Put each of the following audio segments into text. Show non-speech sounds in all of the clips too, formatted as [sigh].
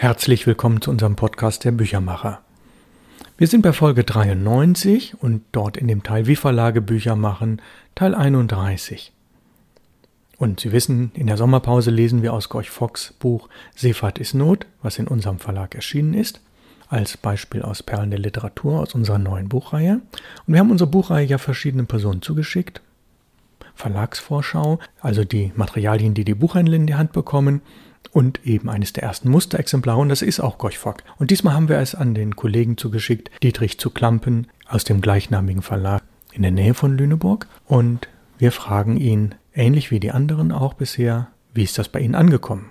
Herzlich willkommen zu unserem Podcast der Büchermacher. Wir sind bei Folge 93 und dort in dem Teil Wie Verlage Bücher machen, Teil 31. Und Sie wissen, in der Sommerpause lesen wir aus Gorch Fox Buch Seefahrt ist Not, was in unserem Verlag erschienen ist, als Beispiel aus Perlen der Literatur aus unserer neuen Buchreihe. Und wir haben unsere Buchreihe ja verschiedenen Personen zugeschickt. Verlagsvorschau, also die Materialien, die die Buchhändler in die Hand bekommen und eben eines der ersten Musterexemplare und das ist auch Gorchfock. Und diesmal haben wir es an den Kollegen zugeschickt, Dietrich zu Klampen aus dem gleichnamigen Verlag in der Nähe von Lüneburg und wir fragen ihn, ähnlich wie die anderen auch bisher, wie ist das bei Ihnen angekommen?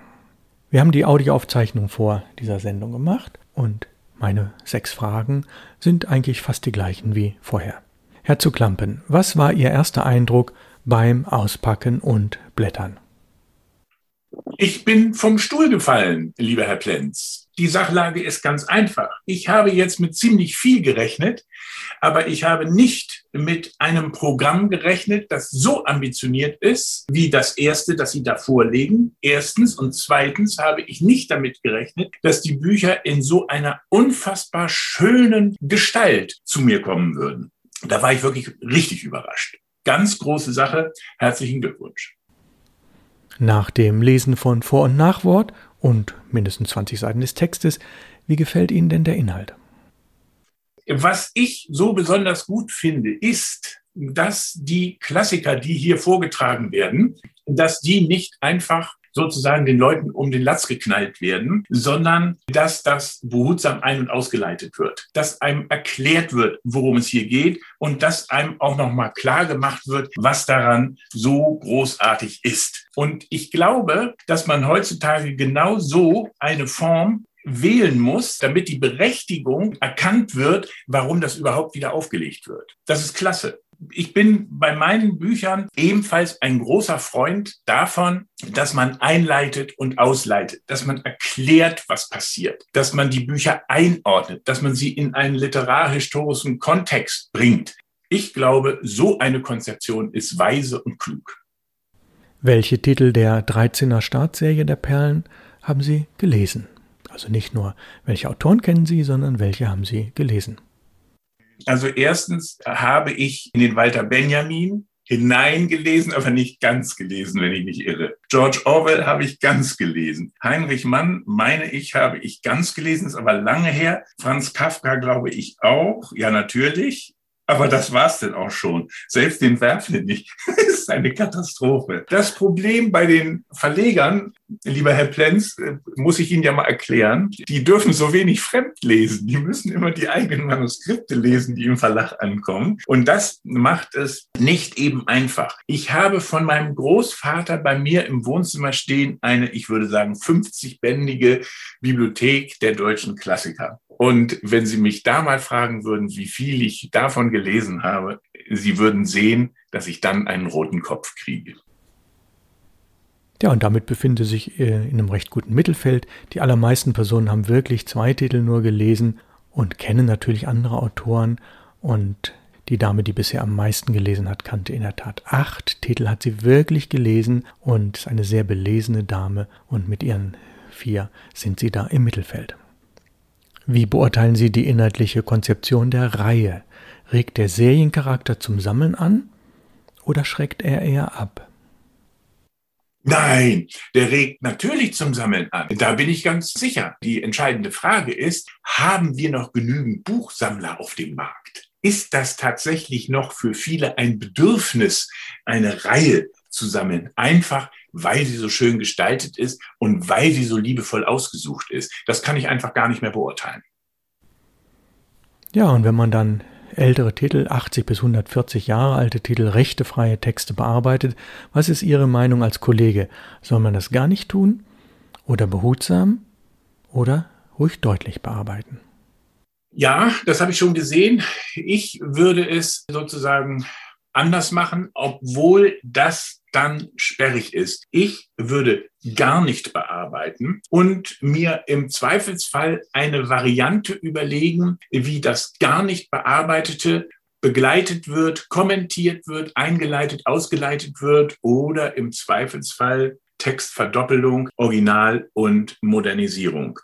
Wir haben die Audioaufzeichnung vor dieser Sendung gemacht und meine sechs Fragen sind eigentlich fast die gleichen wie vorher. Herr zu Klampen, was war Ihr erster Eindruck beim Auspacken und Blättern? Ich bin vom Stuhl gefallen, lieber Herr Plenz. Die Sachlage ist ganz einfach. Ich habe jetzt mit ziemlich viel gerechnet, aber ich habe nicht mit einem Programm gerechnet, das so ambitioniert ist wie das erste, das Sie da vorlegen. Erstens und zweitens habe ich nicht damit gerechnet, dass die Bücher in so einer unfassbar schönen Gestalt zu mir kommen würden. Da war ich wirklich richtig überrascht. Ganz große Sache. Herzlichen Glückwunsch. Nach dem Lesen von Vor- und Nachwort und mindestens 20 Seiten des Textes, wie gefällt Ihnen denn der Inhalt? Was ich so besonders gut finde, ist, dass die Klassiker, die hier vorgetragen werden, dass die nicht einfach sozusagen den Leuten um den Latz geknallt werden, sondern dass das behutsam ein- und ausgeleitet wird, dass einem erklärt wird, worum es hier geht und dass einem auch nochmal klar gemacht wird, was daran so großartig ist. Und ich glaube, dass man heutzutage genau so eine Form wählen muss, damit die Berechtigung erkannt wird, warum das überhaupt wieder aufgelegt wird. Das ist klasse ich bin bei meinen Büchern ebenfalls ein großer Freund davon, dass man einleitet und ausleitet, dass man erklärt, was passiert, dass man die Bücher einordnet, dass man sie in einen literarhistorischen Kontext bringt. Ich glaube, so eine Konzeption ist weise und klug. Welche Titel der 13er Startserie der Perlen haben Sie gelesen? Also nicht nur, welche Autoren kennen Sie, sondern welche haben Sie gelesen? Also erstens habe ich in den Walter Benjamin hineingelesen, aber nicht ganz gelesen, wenn ich mich irre. George Orwell habe ich ganz gelesen. Heinrich Mann, meine ich, habe ich ganz gelesen, ist aber lange her. Franz Kafka glaube ich auch. Ja, natürlich. Aber das war's denn auch schon. Selbst den Werfen nicht. [laughs] das ist eine Katastrophe. Das Problem bei den Verlegern, lieber Herr Plenz, äh, muss ich Ihnen ja mal erklären. Die dürfen so wenig fremd lesen. Die müssen immer die eigenen Manuskripte lesen, die im Verlag ankommen. Und das macht es nicht eben einfach. Ich habe von meinem Großvater bei mir im Wohnzimmer stehen eine, ich würde sagen, 50-bändige Bibliothek der deutschen Klassiker. Und wenn Sie mich da mal fragen würden, wie viel ich davon gelesen habe, Sie würden sehen, dass ich dann einen roten Kopf kriege. Ja, und damit befinde sich äh, in einem recht guten Mittelfeld. Die allermeisten Personen haben wirklich zwei Titel nur gelesen und kennen natürlich andere Autoren. Und die Dame, die bisher am meisten gelesen hat, kannte in der Tat acht Titel, hat sie wirklich gelesen und ist eine sehr belesene Dame. Und mit ihren vier sind sie da im Mittelfeld. Wie beurteilen Sie die inhaltliche Konzeption der Reihe? Regt der Seriencharakter zum Sammeln an oder schreckt er eher ab? Nein, der regt natürlich zum Sammeln an. Da bin ich ganz sicher. Die entscheidende Frage ist, haben wir noch genügend Buchsammler auf dem Markt? Ist das tatsächlich noch für viele ein Bedürfnis, eine Reihe zu sammeln? Einfach weil sie so schön gestaltet ist und weil sie so liebevoll ausgesucht ist. Das kann ich einfach gar nicht mehr beurteilen. Ja, und wenn man dann ältere Titel, 80 bis 140 Jahre alte Titel, rechtefreie Texte bearbeitet, was ist Ihre Meinung als Kollege? Soll man das gar nicht tun? Oder behutsam? Oder ruhig deutlich bearbeiten? Ja, das habe ich schon gesehen. Ich würde es sozusagen anders machen, obwohl das dann sperrig ist. Ich würde gar nicht bearbeiten und mir im Zweifelsfall eine Variante überlegen, wie das gar nicht bearbeitete begleitet wird, kommentiert wird, eingeleitet, ausgeleitet wird oder im Zweifelsfall Textverdoppelung, Original und Modernisierung.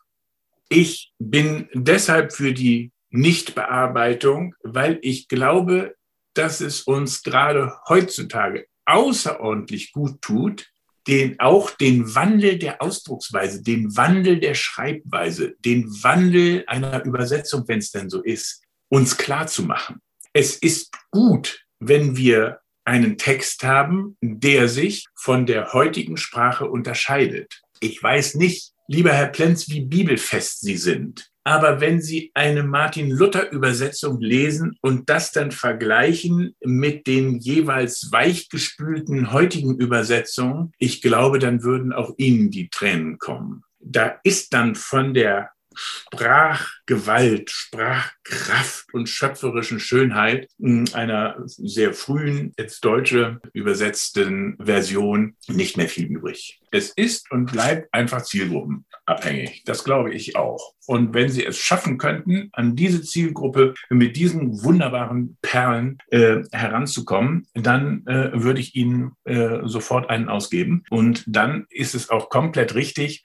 Ich bin deshalb für die Nichtbearbeitung, weil ich glaube, dass es uns gerade heutzutage außerordentlich gut tut, den, auch den Wandel der Ausdrucksweise, den Wandel der Schreibweise, den Wandel einer Übersetzung, wenn es denn so ist, uns klar zu machen. Es ist gut, wenn wir einen Text haben, der sich von der heutigen Sprache unterscheidet. Ich weiß nicht, lieber Herr Plenz, wie bibelfest Sie sind. Aber wenn Sie eine Martin Luther Übersetzung lesen und das dann vergleichen mit den jeweils weichgespülten heutigen Übersetzungen, ich glaube, dann würden auch Ihnen die Tränen kommen. Da ist dann von der Sprachgewalt, Sprachkraft und schöpferischen Schönheit einer sehr frühen, jetzt deutsche übersetzten Version nicht mehr viel übrig. Es ist und bleibt einfach zielgruppenabhängig. Das glaube ich auch. Und wenn Sie es schaffen könnten, an diese Zielgruppe mit diesen wunderbaren Perlen äh, heranzukommen, dann äh, würde ich Ihnen äh, sofort einen ausgeben. Und dann ist es auch komplett richtig,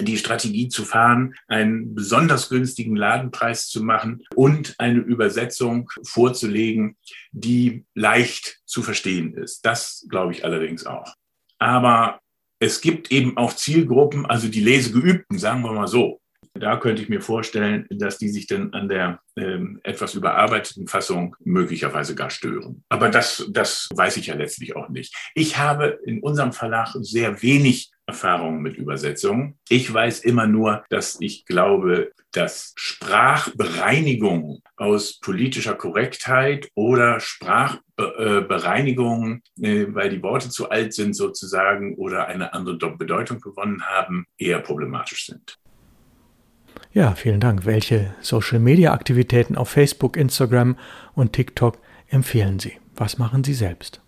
die Strategie zu fahren, einen besonders günstigen Ladenpreis zu machen und eine Übersetzung vorzulegen, die leicht zu verstehen ist. Das glaube ich allerdings auch. Aber es gibt eben auch Zielgruppen, also die Lesegeübten, sagen wir mal so. Da könnte ich mir vorstellen, dass die sich dann an der ähm, etwas überarbeiteten Fassung möglicherweise gar stören. Aber das, das weiß ich ja letztlich auch nicht. Ich habe in unserem Verlag sehr wenig Erfahrungen mit Übersetzungen. Ich weiß immer nur, dass ich glaube, dass Sprachbereinigung aus politischer Korrektheit oder Sprachbereinigung, äh, weil die Worte zu alt sind sozusagen oder eine andere Bedeutung gewonnen haben, eher problematisch sind. Ja, vielen Dank. Welche Social-Media-Aktivitäten auf Facebook, Instagram und TikTok empfehlen Sie? Was machen Sie selbst?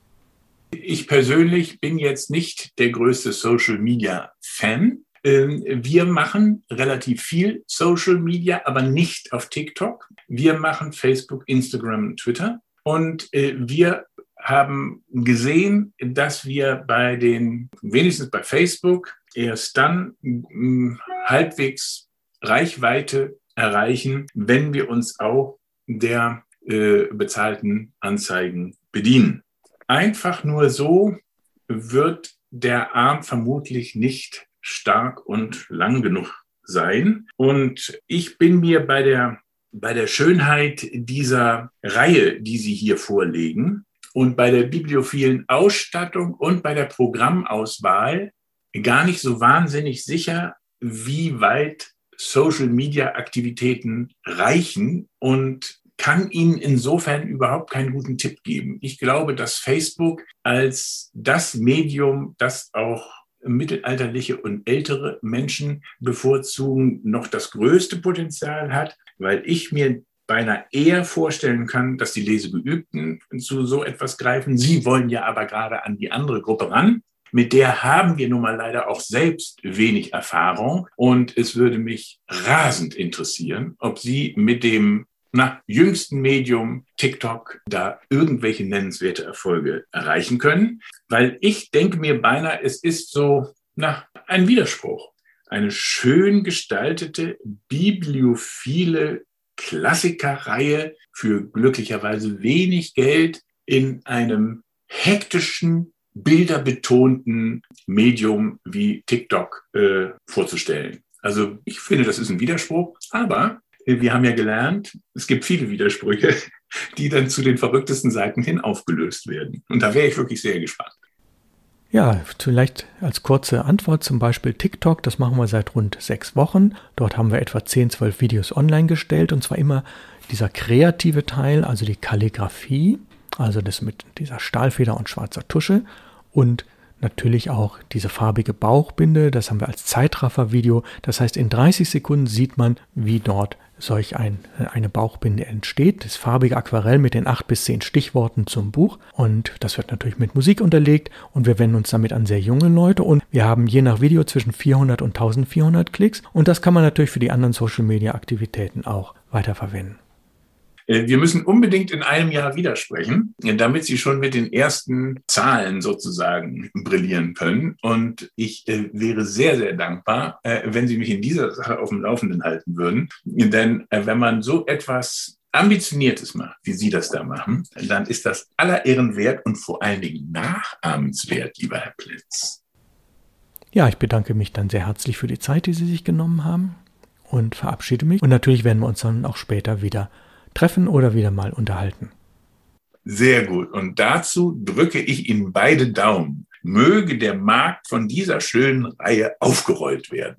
Ich persönlich bin jetzt nicht der größte Social-Media-Fan. Ähm, wir machen relativ viel Social Media, aber nicht auf TikTok. Wir machen Facebook, Instagram und Twitter. Und äh, wir haben gesehen, dass wir bei den, wenigstens bei Facebook, erst dann halbwegs Reichweite erreichen, wenn wir uns auch der äh, bezahlten Anzeigen bedienen. Einfach nur so wird der Arm vermutlich nicht stark und lang genug sein. Und ich bin mir bei der, bei der Schönheit dieser Reihe, die Sie hier vorlegen, und bei der bibliophilen Ausstattung und bei der Programmauswahl gar nicht so wahnsinnig sicher, wie weit Social-Media-Aktivitäten reichen und kann Ihnen insofern überhaupt keinen guten Tipp geben. Ich glaube, dass Facebook als das Medium, das auch mittelalterliche und ältere Menschen bevorzugen, noch das größte Potenzial hat, weil ich mir beinahe eher vorstellen kann, dass die Lesegeübten zu so etwas greifen. Sie wollen ja aber gerade an die andere Gruppe ran. Mit der haben wir nun mal leider auch selbst wenig Erfahrung. Und es würde mich rasend interessieren, ob Sie mit dem na, jüngsten Medium TikTok da irgendwelche nennenswerte Erfolge erreichen können. Weil ich denke mir beinahe, es ist so na, ein Widerspruch. Eine schön gestaltete, bibliophile Klassikerreihe für glücklicherweise wenig Geld in einem hektischen, bilderbetonten Medium wie TikTok äh, vorzustellen. Also ich finde, das ist ein Widerspruch, aber wir haben ja gelernt, es gibt viele Widersprüche, [laughs] die dann zu den verrücktesten Seiten hin aufgelöst werden. Und da wäre ich wirklich sehr gespannt. Ja, vielleicht als kurze Antwort zum Beispiel TikTok, das machen wir seit rund sechs Wochen. Dort haben wir etwa 10, 12 Videos online gestellt und zwar immer dieser kreative Teil, also die Kalligrafie, also das mit dieser Stahlfeder und schwarzer Tusche und natürlich auch diese farbige Bauchbinde, das haben wir als Zeitraffer-Video. Das heißt, in 30 Sekunden sieht man, wie dort solch ein, eine Bauchbinde entsteht. Das farbige Aquarell mit den acht bis zehn Stichworten zum Buch. Und das wird natürlich mit Musik unterlegt und wir wenden uns damit an sehr junge Leute und wir haben je nach Video zwischen 400 und 1400 Klicks und das kann man natürlich für die anderen Social Media Aktivitäten auch weiterverwenden. Äh, wir müssen unbedingt in einem Jahr widersprechen, damit Sie schon mit den ersten Zahlen sozusagen brillieren können. Und ich äh, wäre sehr, sehr dankbar, äh, wenn Sie mich in dieser Sache auf dem Laufenden halten würden. Denn wenn man so etwas Ambitioniertes macht, wie Sie das da machen, dann ist das aller Ehren wert und vor allen Dingen nachahmenswert, lieber Herr Plitz. Ja, ich bedanke mich dann sehr herzlich für die Zeit, die Sie sich genommen haben und verabschiede mich. Und natürlich werden wir uns dann auch später wieder treffen oder wieder mal unterhalten. Sehr gut. Und dazu drücke ich Ihnen beide Daumen. Möge der Markt von dieser schönen Reihe aufgerollt werden.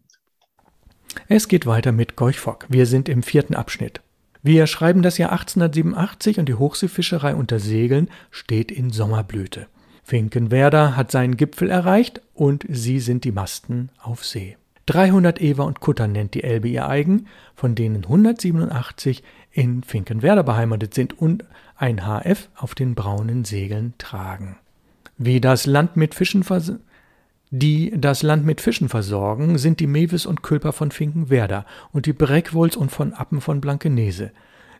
Es geht weiter mit Gorch Fock. Wir sind im vierten Abschnitt. Wir schreiben das Jahr 1887 und die Hochseefischerei unter Segeln steht in Sommerblüte. Finkenwerder hat seinen Gipfel erreicht und sie sind die Masten auf See. 300 Ewer und Kutter nennt die Elbe ihr eigen, von denen 187 in Finkenwerder beheimatet sind und ein HF auf den braunen Segeln tragen. Wie das Land mit Fischen die das Land mit Fischen versorgen, sind die Mewis und Külper von Finkenwerder und die Breckwols und von Appen von Blankenese.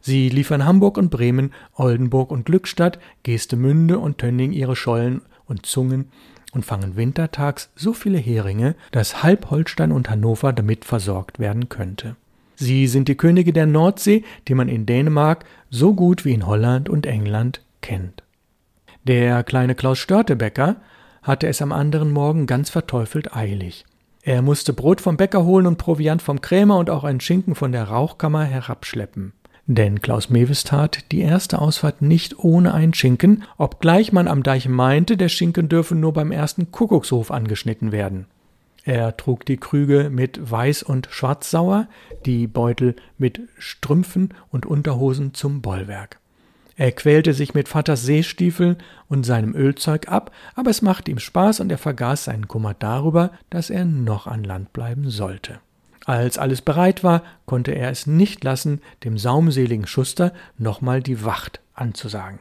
Sie liefern Hamburg und Bremen, Oldenburg und Glückstadt, Geestemünde und Tönning ihre Schollen und Zungen und fangen wintertags so viele Heringe, dass halb Holstein und Hannover damit versorgt werden könnte. Sie sind die Könige der Nordsee, die man in Dänemark so gut wie in Holland und England kennt. Der kleine Klaus Störtebecker hatte es am anderen Morgen ganz verteufelt eilig. Er musste Brot vom Bäcker holen und Proviant vom Krämer und auch einen Schinken von der Rauchkammer herabschleppen. Denn Klaus Mewes tat die erste Ausfahrt nicht ohne einen Schinken, obgleich man am Deich meinte, der Schinken dürfe nur beim ersten Kuckuckshof angeschnitten werden. Er trug die Krüge mit Weiß- und Schwarzsauer, die Beutel mit Strümpfen und Unterhosen zum Bollwerk. Er quälte sich mit Vaters Seestiefeln und seinem Ölzeug ab, aber es machte ihm Spaß und er vergaß seinen Kummer darüber, dass er noch an Land bleiben sollte. Als alles bereit war, konnte er es nicht lassen, dem saumseligen Schuster nochmal die Wacht anzusagen.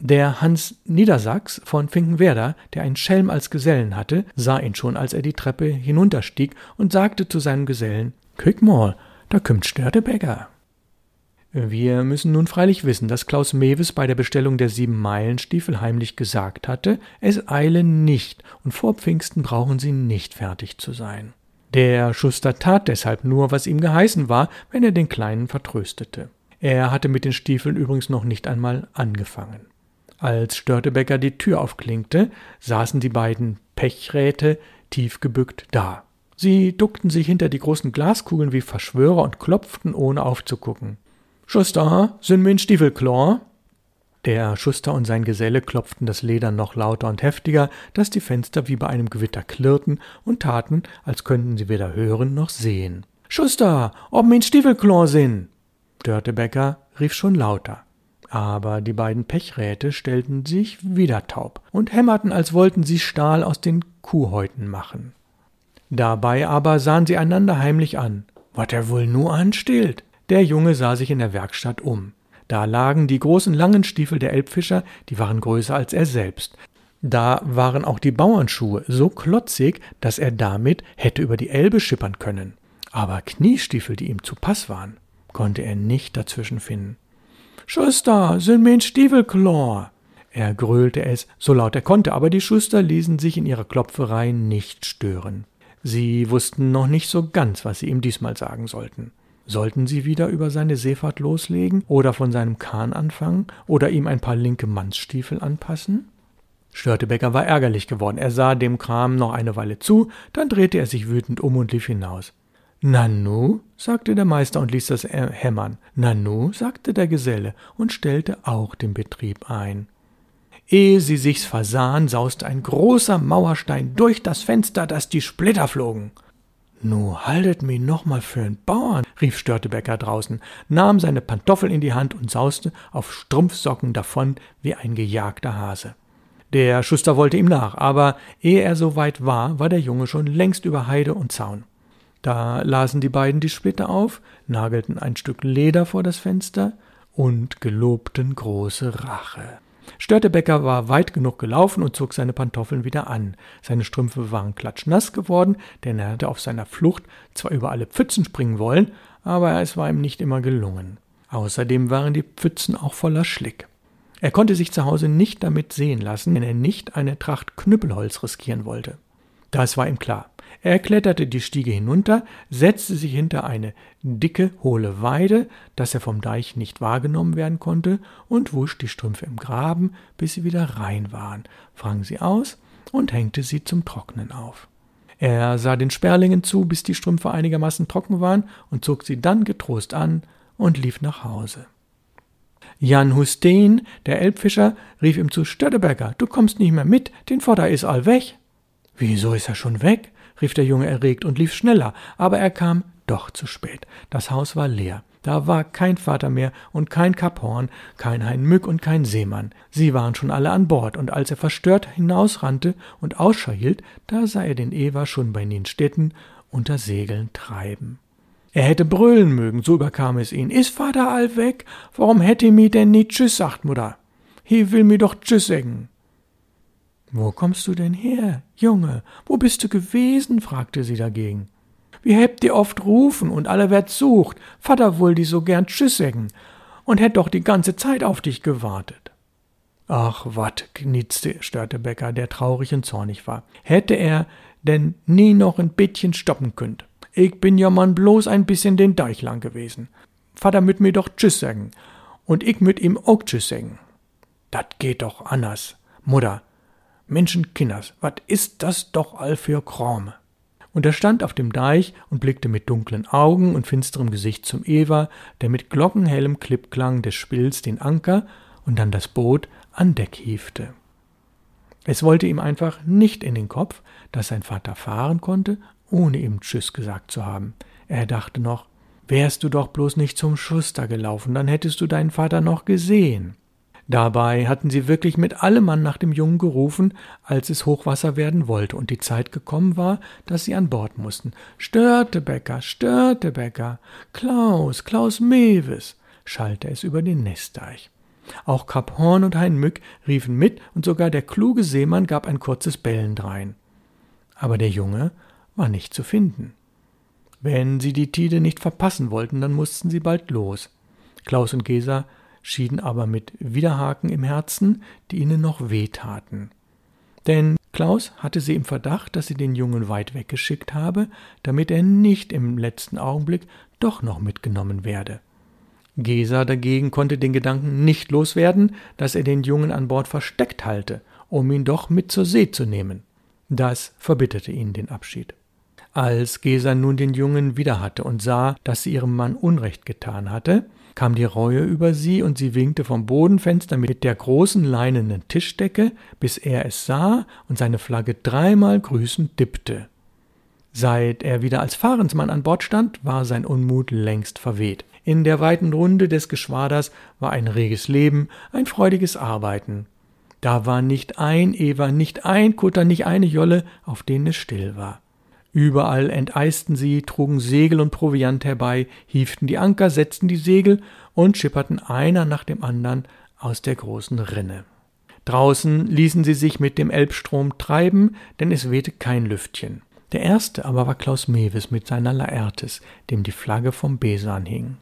Der Hans Niedersachs von Finkenwerder, der einen Schelm als Gesellen hatte, sah ihn schon, als er die Treppe hinunterstieg und sagte zu seinem Gesellen: Kick mal, da kümmt Störtebäcker. Wir müssen nun freilich wissen, dass Klaus Mewes bei der Bestellung der sieben Meilenstiefel heimlich gesagt hatte, es eile nicht und vor Pfingsten brauchen sie nicht fertig zu sein. Der Schuster tat deshalb nur, was ihm geheißen war, wenn er den Kleinen vertröstete. Er hatte mit den Stiefeln übrigens noch nicht einmal angefangen. Als Störtebecker die Tür aufklinkte, saßen die beiden Pechräte tief gebückt da. Sie duckten sich hinter die großen Glaskugeln wie Verschwörer und klopften, ohne aufzugucken. Schuster, sind mir in Stiefelklor? Der Schuster und sein Geselle klopften das Leder noch lauter und heftiger, dass die Fenster wie bei einem Gewitter klirrten und taten, als könnten sie weder hören noch sehen. Schuster, ob mir in Stiefelklor sind? Störtebecker rief schon lauter. Aber die beiden Pechräte stellten sich wieder taub und hämmerten, als wollten sie Stahl aus den Kuhhäuten machen. Dabei aber sahen sie einander heimlich an. Was er wohl nur anstillt? Der Junge sah sich in der Werkstatt um. Da lagen die großen langen Stiefel der Elbfischer, die waren größer als er selbst. Da waren auch die Bauernschuhe so klotzig, dass er damit hätte über die Elbe schippern können. Aber Kniestiefel, die ihm zu Pass waren, konnte er nicht dazwischen finden. Schuster, sind mir Stiefelklor. Er gröhlte es, so laut er konnte, aber die Schuster ließen sich in ihrer Klopferei nicht stören. Sie wussten noch nicht so ganz, was sie ihm diesmal sagen sollten. Sollten sie wieder über seine Seefahrt loslegen oder von seinem Kahn anfangen oder ihm ein paar linke Mannsstiefel anpassen? Störtebecker war ärgerlich geworden. Er sah dem Kram noch eine Weile zu, dann drehte er sich wütend um und lief hinaus. Nanu, sagte der Meister und ließ das hämmern. Nanu, sagte der Geselle und stellte auch den Betrieb ein. Ehe sie sich's versahen, sauste ein großer Mauerstein durch das Fenster, dass die Splitter flogen. Nu haltet mi noch mal für'n Bauern, rief Störtebecker draußen, nahm seine Pantoffel in die Hand und sauste auf Strumpfsocken davon wie ein gejagter Hase. Der Schuster wollte ihm nach, aber ehe er so weit war, war der Junge schon längst über Heide und Zaun. Da lasen die beiden die Splitter auf, nagelten ein Stück Leder vor das Fenster und gelobten große Rache. Störtebecker war weit genug gelaufen und zog seine Pantoffeln wieder an. Seine Strümpfe waren klatschnass geworden, denn er hatte auf seiner Flucht zwar über alle Pfützen springen wollen, aber es war ihm nicht immer gelungen. Außerdem waren die Pfützen auch voller Schlick. Er konnte sich zu Hause nicht damit sehen lassen, wenn er nicht eine Tracht Knüppelholz riskieren wollte. Das war ihm klar. Er kletterte die Stiege hinunter, setzte sich hinter eine dicke, hohle Weide, dass er vom Deich nicht wahrgenommen werden konnte, und wusch die Strümpfe im Graben, bis sie wieder rein waren, frang sie aus und hängte sie zum Trocknen auf. Er sah den Sperlingen zu, bis die Strümpfe einigermaßen trocken waren, und zog sie dann getrost an und lief nach Hause. Jan Hussein, der Elbfischer, rief ihm zu Stötteberger, du kommst nicht mehr mit, den Vorder ist all weg. Wieso ist er schon weg? rief der Junge erregt und lief schneller, aber er kam doch zu spät. Das Haus war leer. Da war kein Vater mehr und kein Kaphorn, kein Hein Mück und kein Seemann. Sie waren schon alle an Bord, und als er verstört hinausrannte und Ausschau hielt, da sah er den Ewer schon bei den Städten unter Segeln treiben. Er hätte brüllen mögen, so überkam es ihn. Is Vater all weg? Warum hätte mi denn nie Tschüss, sagt Mutter. He will mi doch Tschüss sagen. Wo kommst du denn her, Junge? Wo bist du gewesen? fragte sie dagegen. Wie hebt ihr oft rufen und alle werd sucht. Vater wohl die so gern Tschüss sägen und hätt doch die ganze Zeit auf dich gewartet. Ach, wat, kniezte Störtebecker, der traurig und zornig war. Hätte er denn nie noch ein bisschen stoppen könnt. Ich bin ja man bloß ein bisschen den Deich lang gewesen. Vater müt mir doch Tschüss sagen und ich müt ihm auch Tschüss sagen. Dat geht doch anders. Mutter, Menschenkinders, wat ist das doch all für Krome? Und er stand auf dem Deich und blickte mit dunklen Augen und finsterem Gesicht zum Ewer, der mit glockenhellem Klippklang des Spills den Anker und dann das Boot an Deck hiefte. Es wollte ihm einfach nicht in den Kopf, dass sein Vater fahren konnte, ohne ihm Tschüss gesagt zu haben. Er dachte noch, wärst du doch bloß nicht zum Schuster gelaufen, dann hättest du deinen Vater noch gesehen. Dabei hatten sie wirklich mit allem Mann nach dem Jungen gerufen, als es Hochwasser werden wollte und die Zeit gekommen war, dass sie an Bord mussten. Störtebecker, Störtebecker, Klaus, Klaus Mewes, schallte es über den Nestdeich. Auch Kap Horn und Hein Mück riefen mit und sogar der kluge Seemann gab ein kurzes Bellen drein. Aber der Junge war nicht zu finden. Wenn sie die Tide nicht verpassen wollten, dann mussten sie bald los. Klaus und Gesa schieden aber mit Widerhaken im Herzen, die ihnen noch wehtaten. Denn Klaus hatte sie im Verdacht, dass sie den Jungen weit weggeschickt habe, damit er nicht im letzten Augenblick doch noch mitgenommen werde. Gesa dagegen konnte den Gedanken nicht loswerden, dass er den Jungen an Bord versteckt halte, um ihn doch mit zur See zu nehmen. Das verbitterte ihn den Abschied. Als Gesa nun den Jungen wieder hatte und sah, dass sie ihrem Mann Unrecht getan hatte, kam die Reue über sie und sie winkte vom Bodenfenster mit der großen leinenen Tischdecke, bis er es sah und seine Flagge dreimal grüßend dippte. Seit er wieder als Fahrensmann an Bord stand, war sein Unmut längst verweht. In der weiten Runde des Geschwaders war ein reges Leben, ein freudiges Arbeiten. Da war nicht ein Ewer, nicht ein Kutter, nicht eine Jolle, auf denen es still war. Überall enteisten sie, trugen Segel und Proviant herbei, hieften die Anker, setzten die Segel und schipperten einer nach dem andern aus der großen Rinne. Draußen ließen sie sich mit dem Elbstrom treiben, denn es wehte kein Lüftchen. Der erste aber war Klaus Mewes mit seiner Laertes, dem die Flagge vom Besan hing.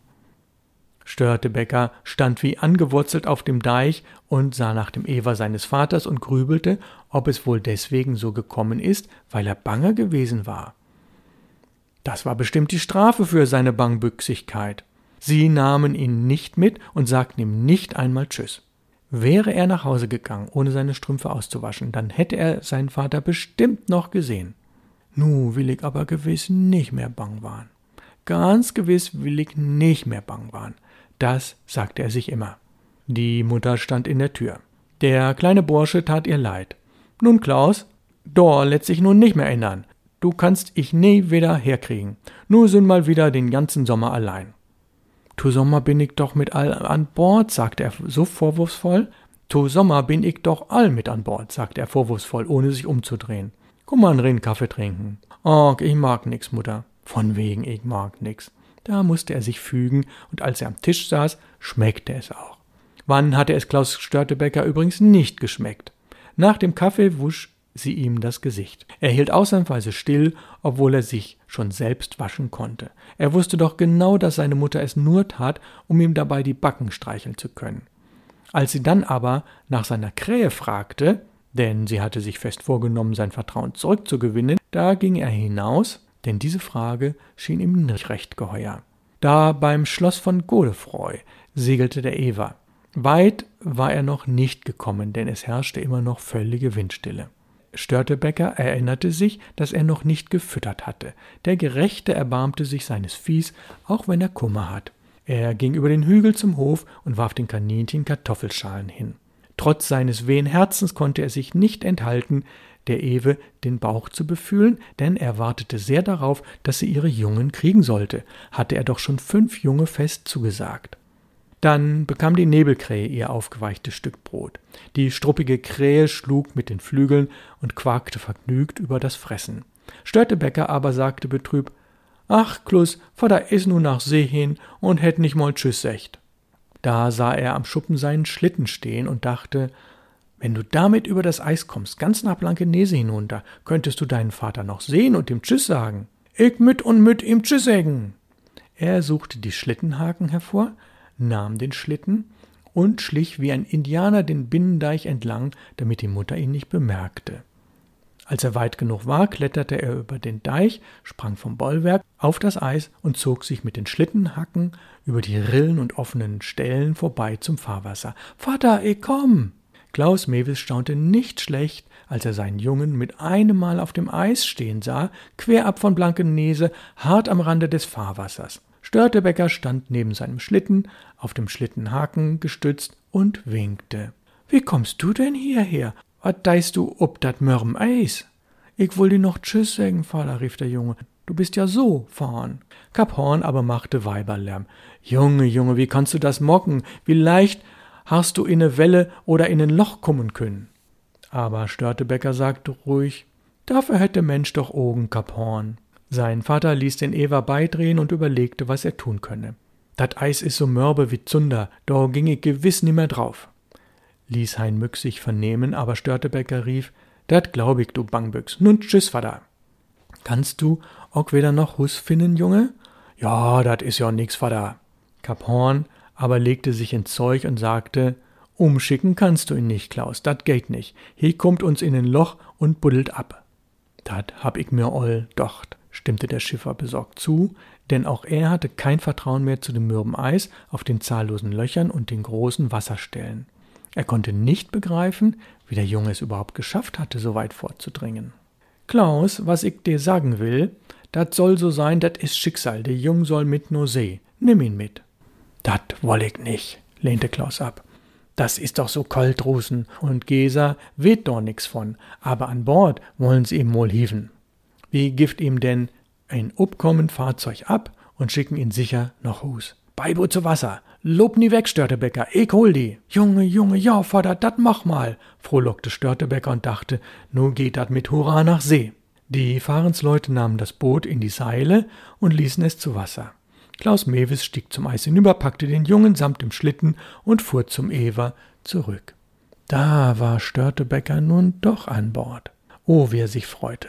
Störtebecker stand wie angewurzelt auf dem Deich und sah nach dem Ewer seines Vaters und grübelte, ob es wohl deswegen so gekommen ist, weil er bange gewesen war. Das war bestimmt die Strafe für seine Bangbüchsigkeit. Sie nahmen ihn nicht mit und sagten ihm nicht einmal Tschüss. Wäre er nach Hause gegangen, ohne seine Strümpfe auszuwaschen, dann hätte er seinen Vater bestimmt noch gesehen. Nu will ich aber gewiss nicht mehr bang waren. Ganz gewiss will ich nicht mehr bang waren. Das sagte er sich immer. Die Mutter stand in der Tür. Der kleine Bursche tat ihr leid. Nun, Klaus, da lässt sich nun nicht mehr ändern. Du kannst ich nie wieder herkriegen. Nur sind mal wieder den ganzen Sommer allein. Tu Sommer bin ich doch mit all an Bord, sagte er so vorwurfsvoll. Tu Sommer bin ich doch all mit an Bord, sagte er vorwurfsvoll, ohne sich umzudrehen. Komm mal rein Kaffee trinken. Ach, ich mag nix, Mutter. Von wegen, ich mag nix. Da musste er sich fügen, und als er am Tisch saß, schmeckte es auch. Wann hatte es Klaus Störtebecker übrigens nicht geschmeckt? Nach dem Kaffee wusch sie ihm das Gesicht. Er hielt ausnahmsweise still, obwohl er sich schon selbst waschen konnte. Er wusste doch genau, dass seine Mutter es nur tat, um ihm dabei die Backen streicheln zu können. Als sie dann aber nach seiner Krähe fragte, denn sie hatte sich fest vorgenommen, sein Vertrauen zurückzugewinnen, da ging er hinaus, denn diese Frage schien ihm nicht recht geheuer. Da beim Schloss von Godefroy segelte der Ewer. Weit war er noch nicht gekommen, denn es herrschte immer noch völlige Windstille. Störtebecker erinnerte sich, dass er noch nicht gefüttert hatte. Der Gerechte erbarmte sich seines Viehs, auch wenn er Kummer hat. Er ging über den Hügel zum Hof und warf den Kaninchen Kartoffelschalen hin. Trotz seines wehen Herzens konnte er sich nicht enthalten, der Ewe den Bauch zu befühlen, denn er wartete sehr darauf, dass sie ihre Jungen kriegen sollte, hatte er doch schon fünf Junge fest zugesagt. Dann bekam die Nebelkrähe ihr aufgeweichtes Stück Brot. Die struppige Krähe schlug mit den Flügeln und quakte vergnügt über das Fressen. Störtebecker aber sagte betrübt, Ach, Klus, Vater is nu nach See hin und hätt nicht mal Tschüss secht. Da sah er am Schuppen seinen Schlitten stehen und dachte, wenn du damit über das Eis kommst, ganz nach Blankenese hinunter, könntest du deinen Vater noch sehen und ihm Tschüss sagen. Ich mit und mit ihm Tschüss sagen. Er suchte die Schlittenhaken hervor, nahm den Schlitten und schlich wie ein Indianer den Binnendeich entlang, damit die Mutter ihn nicht bemerkte. Als er weit genug war, kletterte er über den Deich, sprang vom Bollwerk auf das Eis und zog sich mit den Schlittenhacken über die Rillen und offenen Stellen vorbei zum Fahrwasser. Vater, ich komm! Klaus Mewis staunte nicht schlecht, als er seinen Jungen mit einem Mal auf dem Eis stehen sah, quer ab von Blankenese, hart am Rande des Fahrwassers. Störtebecker stand neben seinem Schlitten, auf dem Schlittenhaken gestützt und winkte. Wie kommst du denn hierher? Was deist du ob dat Mörm Eis? Ich will dir noch Tschüss sagen, Vater, rief der Junge. Du bist ja so fahren. Kap Horn aber machte Weiberlärm. Junge, Junge, wie kannst du das mocken? Wie leicht hast du in ne Welle oder in ein Loch kommen können? Aber Störtebecker sagte ruhig, dafür hätte Mensch doch Ogen, Kap Horn. Sein Vater ließ den Eva beidrehen und überlegte, was er tun könne. Dat Eis is so mörbe wie Zunder, da ging ich gewiss nimmer drauf. Ließ Hein Mück sich vernehmen, aber Störtebecker rief, dat glaub ich, du Bangbüchs, nun tschüss, Vater. Kannst du auch wieder noch Hus finden, Junge? Ja, dat is ja nix, Vater. Kap Horn aber legte sich ins Zeug und sagte, umschicken kannst du ihn nicht, Klaus, dat geht nicht. He kommt uns in ein Loch und buddelt ab. Dat hab ich mir all docht stimmte der Schiffer besorgt zu, denn auch er hatte kein Vertrauen mehr zu dem mürben Eis auf den zahllosen Löchern und den großen Wasserstellen. Er konnte nicht begreifen, wie der Junge es überhaupt geschafft hatte, so weit vorzudringen. Klaus, was ich dir sagen will, dat soll so sein, dat is Schicksal, der Jung soll mit nur See. Nimm ihn mit. Dat woll ich nicht, lehnte Klaus ab. Das ist doch so kalt und Geser weht doch nix von, aber an Bord wollen sie ihm wohl hieven. Wie gift ihm denn ein obkommen Fahrzeug ab und schicken ihn sicher nach Hus. Beiboot zu Wasser. Lob nie weg, Störtebecker, ich hol die. Junge, Junge, ja, Vater, dat mach mal, frohlockte Störtebecker und dachte, nun geht dat mit Hurra nach See. Die Fahrensleute nahmen das Boot in die Seile und ließen es zu Wasser. Klaus Mewis stieg zum Eis hinüber, packte den Jungen samt dem Schlitten und fuhr zum Ewer zurück. Da war Störtebecker nun doch an Bord. Oh, wie er sich freute.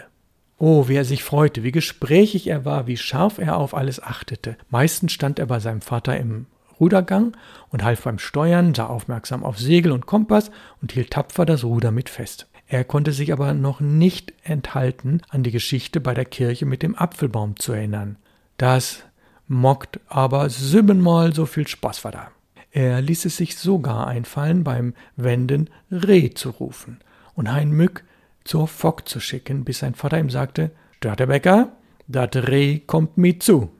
Oh, wie er sich freute, wie gesprächig er war, wie scharf er auf alles achtete. Meistens stand er bei seinem Vater im Rudergang und half beim Steuern, sah aufmerksam auf Segel und Kompass und hielt tapfer das Ruder mit fest. Er konnte sich aber noch nicht enthalten, an die Geschichte bei der Kirche mit dem Apfelbaum zu erinnern. Das mockt aber siebenmal so viel Spaß war da. Er ließ es sich sogar einfallen, beim Wenden Reh zu rufen. Und Hein Mück zur Fock zu schicken, bis sein Vater ihm sagte, Störtebecker, dat Reh kommt mit zu.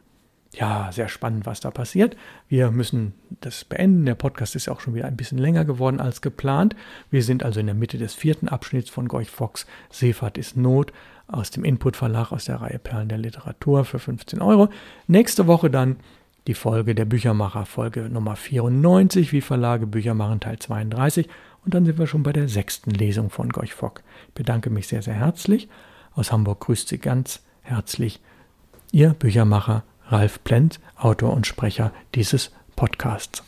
Ja, sehr spannend, was da passiert. Wir müssen das beenden. Der Podcast ist auch schon wieder ein bisschen länger geworden als geplant. Wir sind also in der Mitte des vierten Abschnitts von Gorch Fox. Seefahrt ist Not aus dem Input Verlag aus der Reihe Perlen der Literatur für 15 Euro. Nächste Woche dann die Folge der Büchermacher, Folge Nummer 94, wie Verlage Bücher machen, Teil 32. Und dann sind wir schon bei der sechsten Lesung von Gorch Fock. Ich bedanke mich sehr, sehr herzlich. Aus Hamburg grüßt Sie ganz herzlich Ihr Büchermacher Ralf Plenz, Autor und Sprecher dieses Podcasts.